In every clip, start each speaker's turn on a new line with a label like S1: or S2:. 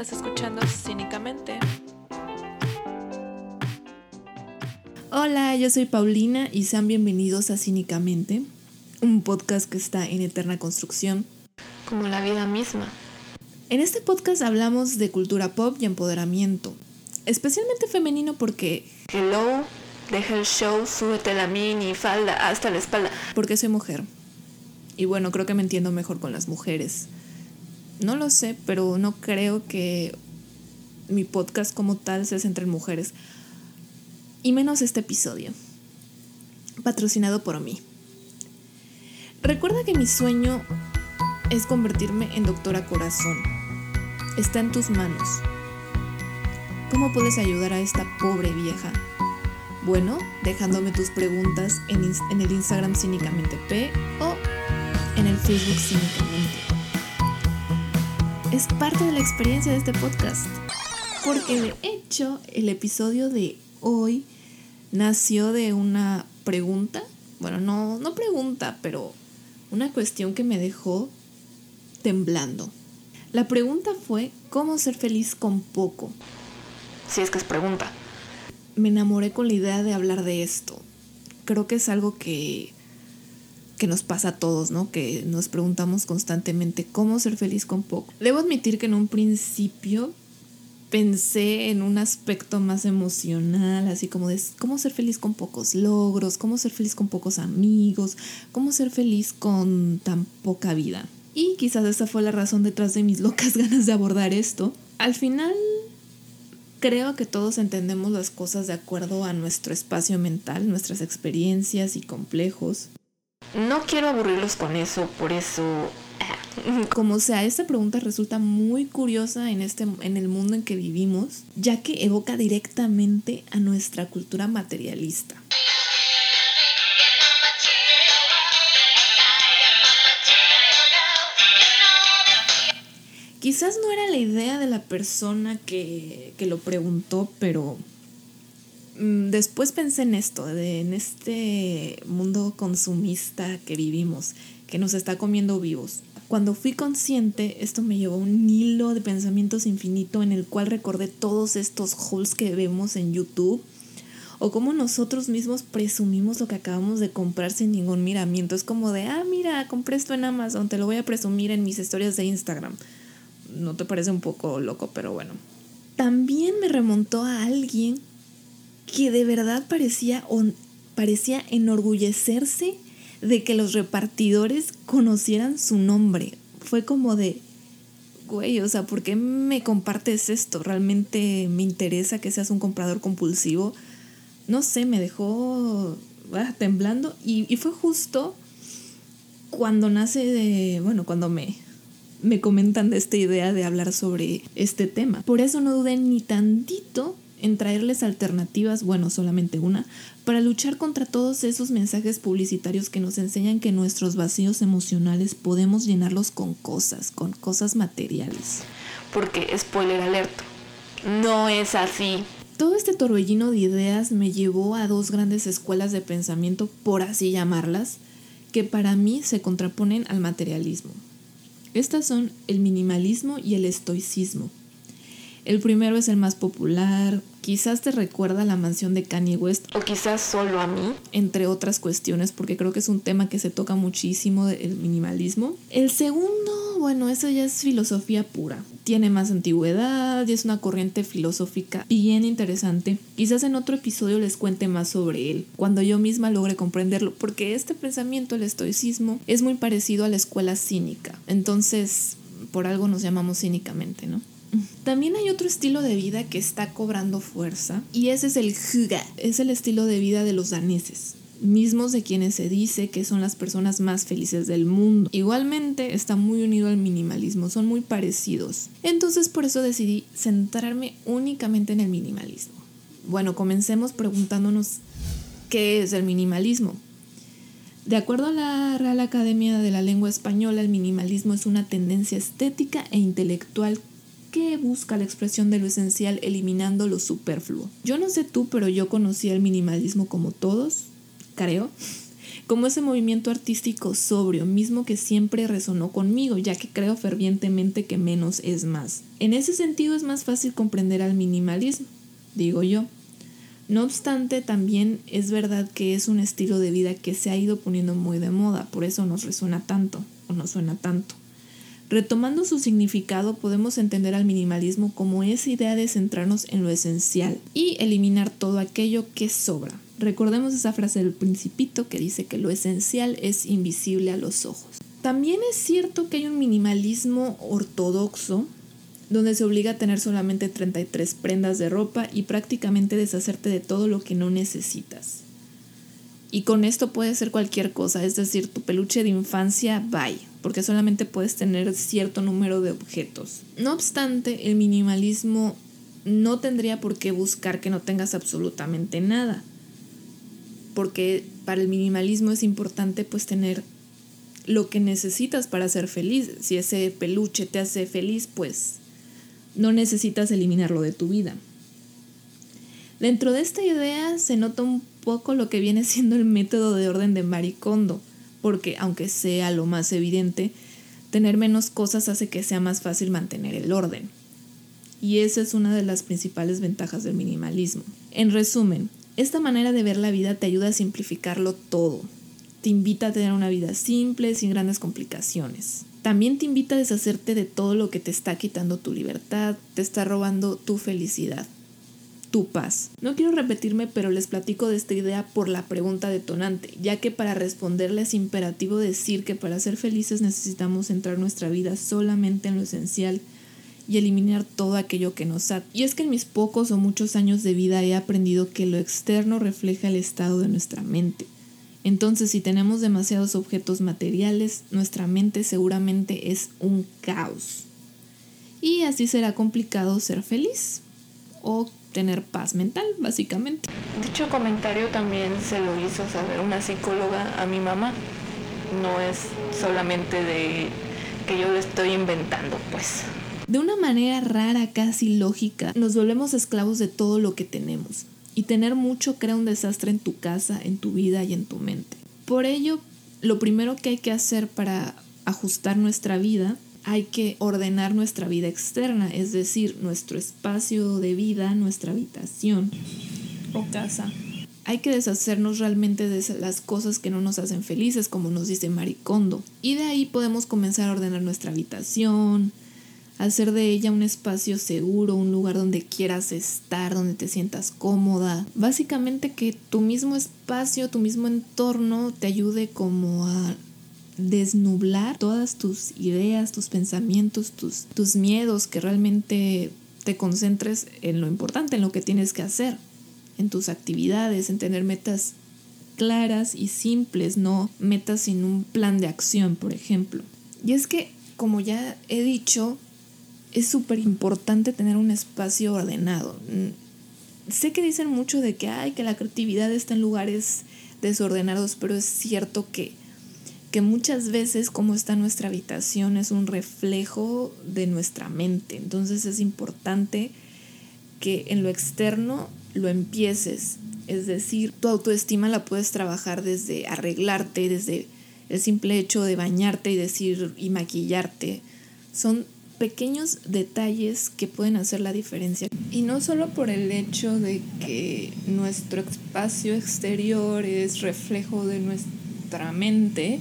S1: Estás escuchando Cínicamente.
S2: Hola, yo soy Paulina y sean bienvenidos a Cínicamente, un podcast que está en eterna construcción.
S1: Como la vida misma.
S2: En este podcast hablamos de cultura pop y empoderamiento, especialmente femenino porque...
S1: Hello, deja el show, súbete la mini falda hasta la espalda.
S2: Porque soy mujer. Y bueno, creo que me entiendo mejor con las mujeres. No lo sé, pero no creo que mi podcast como tal se centre en mujeres. Y menos este episodio. Patrocinado por mí. Recuerda que mi sueño es convertirme en doctora corazón. Está en tus manos. ¿Cómo puedes ayudar a esta pobre vieja? Bueno, dejándome tus preguntas en, en el Instagram Cínicamente P o en el Facebook Cínicamente es parte de la experiencia de este podcast. Porque de hecho el episodio de hoy nació de una pregunta, bueno, no, no pregunta, pero una cuestión que me dejó temblando. La pregunta fue, ¿cómo ser feliz con poco?
S1: Si es que es pregunta.
S2: Me enamoré con la idea de hablar de esto. Creo que es algo que que nos pasa a todos, ¿no? Que nos preguntamos constantemente cómo ser feliz con poco. Debo admitir que en un principio pensé en un aspecto más emocional, así como de cómo ser feliz con pocos logros, cómo ser feliz con pocos amigos, cómo ser feliz con tan poca vida. Y quizás esa fue la razón detrás de mis locas ganas de abordar esto. Al final, creo que todos entendemos las cosas de acuerdo a nuestro espacio mental, nuestras experiencias y complejos.
S1: No quiero aburrirlos con eso, por eso...
S2: Como sea, esta pregunta resulta muy curiosa en, este, en el mundo en que vivimos, ya que evoca directamente a nuestra cultura materialista. Quizás no era la idea de la persona que, que lo preguntó, pero después pensé en esto, en este mundo consumista que vivimos, que nos está comiendo vivos. Cuando fui consciente, esto me llevó a un hilo de pensamientos infinito en el cual recordé todos estos hauls que vemos en YouTube o cómo nosotros mismos presumimos lo que acabamos de comprar sin ningún miramiento. Es como de, ah, mira, compré esto en Amazon, te lo voy a presumir en mis historias de Instagram. ¿No te parece un poco loco? Pero bueno. También me remontó a alguien que de verdad parecía, parecía enorgullecerse de que los repartidores conocieran su nombre. Fue como de, güey, o sea, ¿por qué me compartes esto? ¿Realmente me interesa que seas un comprador compulsivo? No sé, me dejó ah, temblando y, y, fue justo cuando nace de, bueno, cuando me, me comentan de esta idea de hablar sobre este tema. Por eso no dudé ni tantito en traerles alternativas, bueno, solamente una, para luchar contra todos esos mensajes publicitarios que nos enseñan que nuestros vacíos emocionales podemos llenarlos con cosas, con cosas materiales.
S1: Porque, spoiler alerta, no es así.
S2: Todo este torbellino de ideas me llevó a dos grandes escuelas de pensamiento, por así llamarlas, que para mí se contraponen al materialismo. Estas son el minimalismo y el estoicismo. El primero es el más popular, quizás te recuerda a la mansión de Kanye West.
S1: O quizás solo a mí.
S2: Entre otras cuestiones, porque creo que es un tema que se toca muchísimo, el minimalismo. El segundo, bueno, eso ya es filosofía pura. Tiene más antigüedad y es una corriente filosófica bien interesante. Quizás en otro episodio les cuente más sobre él, cuando yo misma logre comprenderlo, porque este pensamiento, el estoicismo, es muy parecido a la escuela cínica. Entonces, por algo nos llamamos cínicamente, ¿no? También hay otro estilo de vida que está cobrando fuerza y ese es el Hygge, es el estilo de vida de los daneses mismos de quienes se dice que son las personas más felices del mundo. Igualmente está muy unido al minimalismo, son muy parecidos. Entonces por eso decidí centrarme únicamente en el minimalismo. Bueno, comencemos preguntándonos qué es el minimalismo. De acuerdo a la Real Academia de la Lengua Española, el minimalismo es una tendencia estética e intelectual que busca la expresión de lo esencial eliminando lo superfluo. Yo no sé tú, pero yo conocí el minimalismo como todos, creo, como ese movimiento artístico sobrio, mismo que siempre resonó conmigo, ya que creo fervientemente que menos es más. En ese sentido es más fácil comprender al minimalismo, digo yo. No obstante, también es verdad que es un estilo de vida que se ha ido poniendo muy de moda, por eso nos resuena tanto o nos suena tanto. Retomando su significado, podemos entender al minimalismo como esa idea de centrarnos en lo esencial y eliminar todo aquello que sobra. Recordemos esa frase del principito que dice que lo esencial es invisible a los ojos. También es cierto que hay un minimalismo ortodoxo donde se obliga a tener solamente 33 prendas de ropa y prácticamente deshacerte de todo lo que no necesitas. Y con esto puede ser cualquier cosa, es decir, tu peluche de infancia, bye, porque solamente puedes tener cierto número de objetos. No obstante, el minimalismo no tendría por qué buscar que no tengas absolutamente nada, porque para el minimalismo es importante pues tener lo que necesitas para ser feliz. Si ese peluche te hace feliz, pues no necesitas eliminarlo de tu vida. Dentro de esta idea se nota un poco lo que viene siendo el método de orden de Maricondo, porque aunque sea lo más evidente, tener menos cosas hace que sea más fácil mantener el orden. Y esa es una de las principales ventajas del minimalismo. En resumen, esta manera de ver la vida te ayuda a simplificarlo todo. Te invita a tener una vida simple, sin grandes complicaciones. También te invita a deshacerte de todo lo que te está quitando tu libertad, te está robando tu felicidad, tu paz. No quiero repetirme, pero les platico de esta idea por la pregunta detonante, ya que para responderle es imperativo decir que para ser felices necesitamos centrar nuestra vida solamente en lo esencial y eliminar todo aquello que nos ata. Y es que en mis pocos o muchos años de vida he aprendido que lo externo refleja el estado de nuestra mente. Entonces, si tenemos demasiados objetos materiales, nuestra mente seguramente es un caos. Y así será complicado ser feliz o tener paz mental, básicamente.
S1: Dicho comentario también se lo hizo saber una psicóloga a mi mamá. No es solamente de que yo lo estoy inventando, pues.
S2: De una manera rara, casi lógica, nos volvemos esclavos de todo lo que tenemos y tener mucho crea un desastre en tu casa, en tu vida y en tu mente. Por ello, lo primero que hay que hacer para ajustar nuestra vida, hay que ordenar nuestra vida externa, es decir, nuestro espacio de vida, nuestra habitación o casa. Hay que deshacernos realmente de las cosas que no nos hacen felices, como nos dice Maricondo. Y de ahí podemos comenzar a ordenar nuestra habitación, hacer de ella un espacio seguro, un lugar donde quieras estar, donde te sientas cómoda. Básicamente que tu mismo espacio, tu mismo entorno te ayude como a desnublar todas tus ideas, tus pensamientos, tus, tus miedos, que realmente te concentres en lo importante, en lo que tienes que hacer, en tus actividades, en tener metas claras y simples, no metas sin un plan de acción, por ejemplo. Y es que, como ya he dicho, es súper importante tener un espacio ordenado. Mm, sé que dicen mucho de que, ay, que la creatividad está en lugares desordenados, pero es cierto que, que muchas veces como está nuestra habitación es un reflejo de nuestra mente. Entonces es importante que en lo externo lo empieces. Es decir, tu autoestima la puedes trabajar desde arreglarte, desde el simple hecho de bañarte y decir y maquillarte. Son pequeños detalles que pueden hacer la diferencia. Y no solo por el hecho de que nuestro espacio exterior es reflejo de nuestra mente,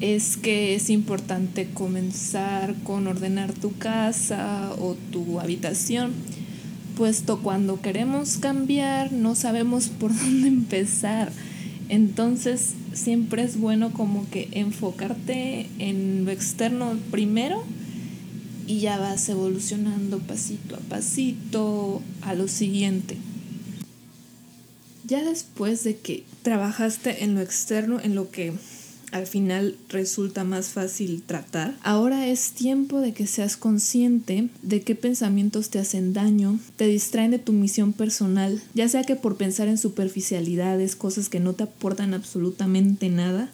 S2: es que es importante comenzar con ordenar tu casa o tu habitación, puesto cuando queremos cambiar no sabemos por dónde empezar. Entonces siempre es bueno como que enfocarte en lo externo primero y ya vas evolucionando pasito a pasito a lo siguiente. Ya después de que trabajaste en lo externo, en lo que al final resulta más fácil tratar. Ahora es tiempo de que seas consciente de qué pensamientos te hacen daño, te distraen de tu misión personal, ya sea que por pensar en superficialidades, cosas que no te aportan absolutamente nada,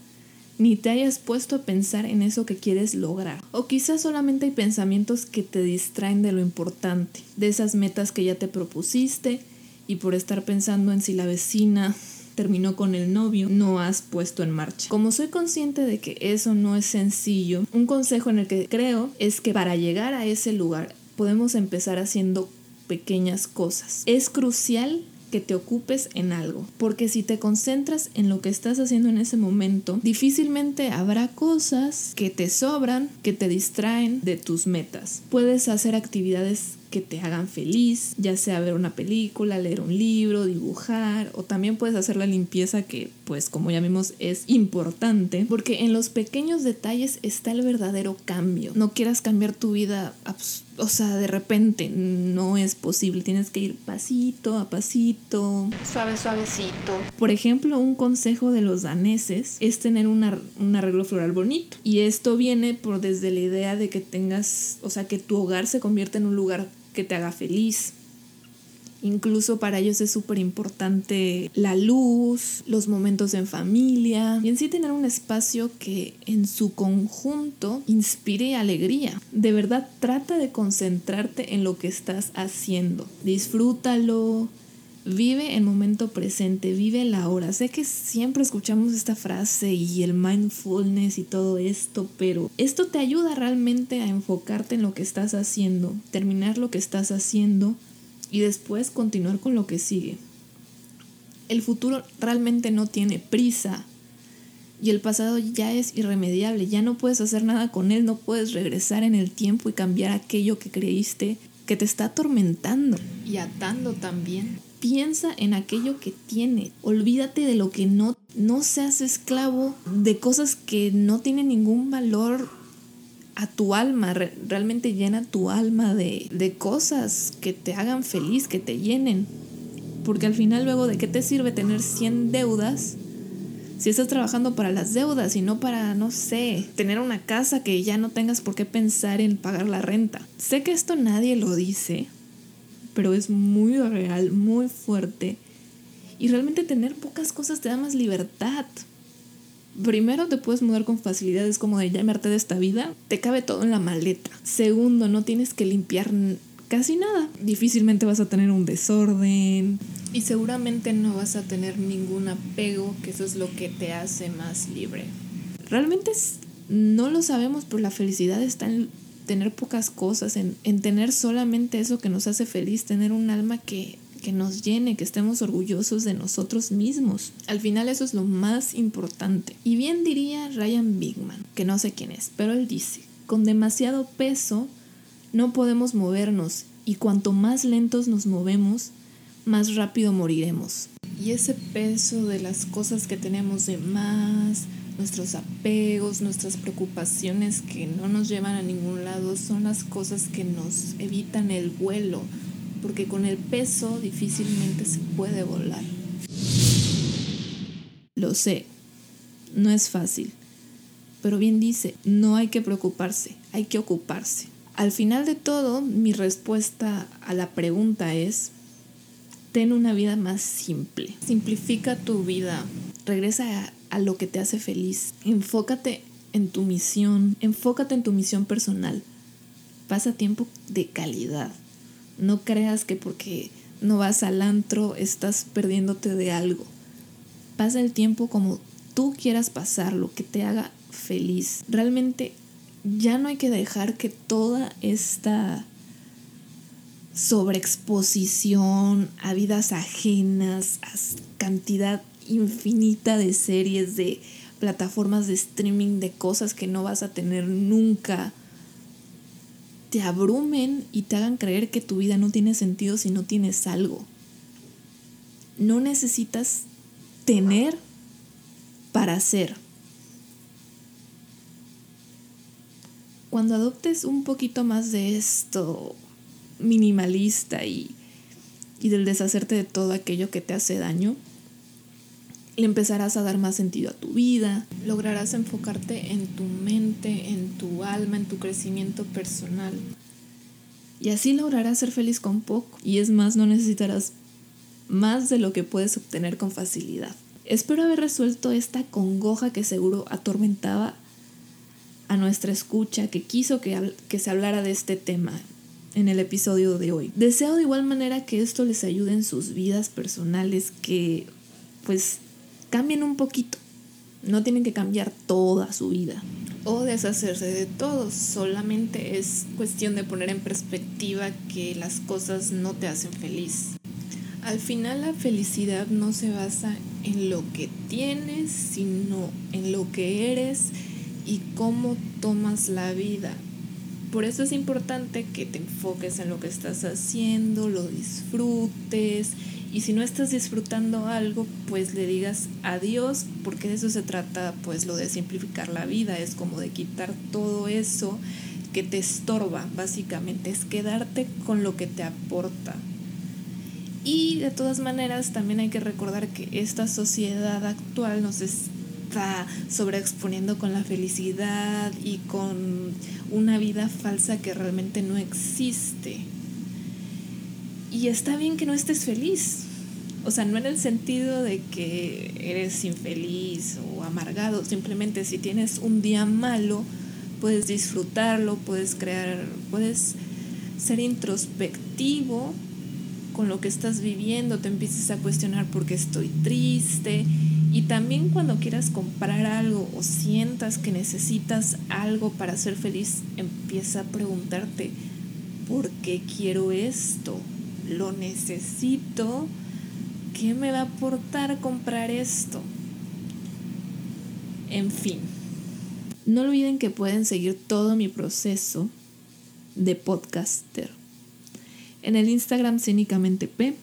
S2: ni te hayas puesto a pensar en eso que quieres lograr. O quizás solamente hay pensamientos que te distraen de lo importante, de esas metas que ya te propusiste y por estar pensando en si la vecina terminó con el novio, no has puesto en marcha. Como soy consciente de que eso no es sencillo, un consejo en el que creo es que para llegar a ese lugar podemos empezar haciendo pequeñas cosas. Es crucial que te ocupes en algo, porque si te concentras en lo que estás haciendo en ese momento, difícilmente habrá cosas que te sobran, que te distraen de tus metas. Puedes hacer actividades que te hagan feliz, ya sea ver una película, leer un libro, dibujar o también puedes hacer la limpieza que pues como ya vimos es importante porque en los pequeños detalles está el verdadero cambio. No quieras cambiar tu vida, o sea, de repente no es posible, tienes que ir pasito a pasito,
S1: suave suavecito.
S2: Por ejemplo, un consejo de los daneses es tener un arreglo floral bonito y esto viene por desde la idea de que tengas, o sea, que tu hogar se convierta en un lugar que te haga feliz. Incluso para ellos es súper importante la luz, los momentos en familia y en sí tener un espacio que en su conjunto inspire alegría. De verdad trata de concentrarte en lo que estás haciendo. Disfrútalo, Vive el momento presente, vive la hora. Sé que siempre escuchamos esta frase y el mindfulness y todo esto, pero esto te ayuda realmente a enfocarte en lo que estás haciendo, terminar lo que estás haciendo y después continuar con lo que sigue. El futuro realmente no tiene prisa y el pasado ya es irremediable, ya no puedes hacer nada con él, no puedes regresar en el tiempo y cambiar aquello que creíste que te está atormentando y atando también. Piensa en aquello que tiene. Olvídate de lo que no. No seas esclavo de cosas que no tienen ningún valor a tu alma. realmente llena tu alma de, de cosas que te hagan feliz, que te llenen. Porque al final luego de qué te sirve tener 100 deudas si estás trabajando para las deudas y no para, no sé, tener una casa que ya no tengas por qué pensar en pagar la renta. Sé que esto nadie lo dice, pero es muy real, muy fuerte. Y realmente tener pocas cosas te da más libertad. Primero te puedes mudar con facilidades como de llamarte de esta vida, te cabe todo en la maleta. Segundo, no tienes que limpiar casi nada. Difícilmente vas a tener un desorden. Y seguramente no vas a tener ningún apego, que eso es lo que te hace más libre. Realmente no lo sabemos, pero la felicidad está en tener pocas cosas, en, tener solamente eso que nos hace feliz, tener un alma que, que nos llene, que estemos orgullosos de nosotros mismos. Al final eso es lo más importante. Y bien diría Ryan Bigman, que no sé quién es, pero él dice, con demasiado peso no podemos movernos y cuanto más lentos nos movemos, más rápido moriremos. Y ese peso de las cosas que tenemos de más, nuestros apegos, nuestras preocupaciones que no nos llevan a ningún lado son las cosas que nos evitan el vuelo, porque con el peso difícilmente se puede volar. Lo sé, no es fácil, pero bien dice, no hay que preocuparse, hay que ocuparse. Al final de todo, mi respuesta a la pregunta es, ten una vida más simple, simplifica tu vida, regresa a lo que te hace feliz. Enfócate en tu misión, enfócate en tu misión personal. Pasa tiempo de calidad. No creas que porque no vas al antro estás perdiéndote de algo. Pasa el tiempo como tú quieras pasarlo, que te haga feliz. Realmente ya no hay que dejar que toda esta sobreexposición a vidas ajenas, a cantidad infinita de series, de plataformas de streaming, de cosas que no vas a tener nunca, te abrumen y te hagan creer que tu vida no tiene sentido si no tienes algo. No necesitas tener para ser. Cuando adoptes un poquito más de esto minimalista y, y del deshacerte de todo aquello que te hace daño, le empezarás a dar más sentido a tu vida, lograrás enfocarte en tu mente, en tu alma, en tu crecimiento personal. Y así lograrás ser feliz con poco. Y es más, no necesitarás más de lo que puedes obtener con facilidad. Espero haber resuelto esta congoja que seguro atormentaba a nuestra escucha, que quiso que, que se hablara de este tema en el episodio de hoy. Deseo de igual manera que esto les ayude en sus vidas personales, que pues cambien un poquito. No tienen que cambiar toda su vida. O deshacerse de todo. Solamente es cuestión de poner en perspectiva que las cosas no te hacen feliz. Al final la felicidad no se basa en lo que tienes, sino en lo que eres y cómo tomas la vida. Por eso es importante que te enfoques en lo que estás haciendo, lo disfrutes y si no estás disfrutando algo, pues le digas adiós, porque de eso se trata, pues lo de simplificar la vida, es como de quitar todo eso que te estorba, básicamente, es quedarte con lo que te aporta. Y de todas maneras también hay que recordar que esta sociedad actual nos está sobreexponiendo con la felicidad y con una vida falsa que realmente no existe. Y está bien que no estés feliz. O sea, no en el sentido de que eres infeliz o amargado, simplemente si tienes un día malo, puedes disfrutarlo, puedes crear, puedes ser introspectivo con lo que estás viviendo, te empieces a cuestionar por qué estoy triste. Y también cuando quieras comprar algo o sientas que necesitas algo para ser feliz, empieza a preguntarte, ¿por qué quiero esto? ¿Lo necesito? ¿Qué me va a aportar comprar esto? En fin. No olviden que pueden seguir todo mi proceso de podcaster en el Instagram Cínicamente P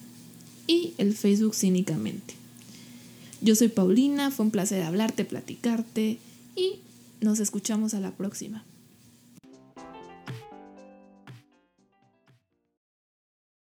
S2: y el Facebook Cínicamente. Yo soy Paulina, fue un placer hablarte, platicarte y nos escuchamos a la próxima.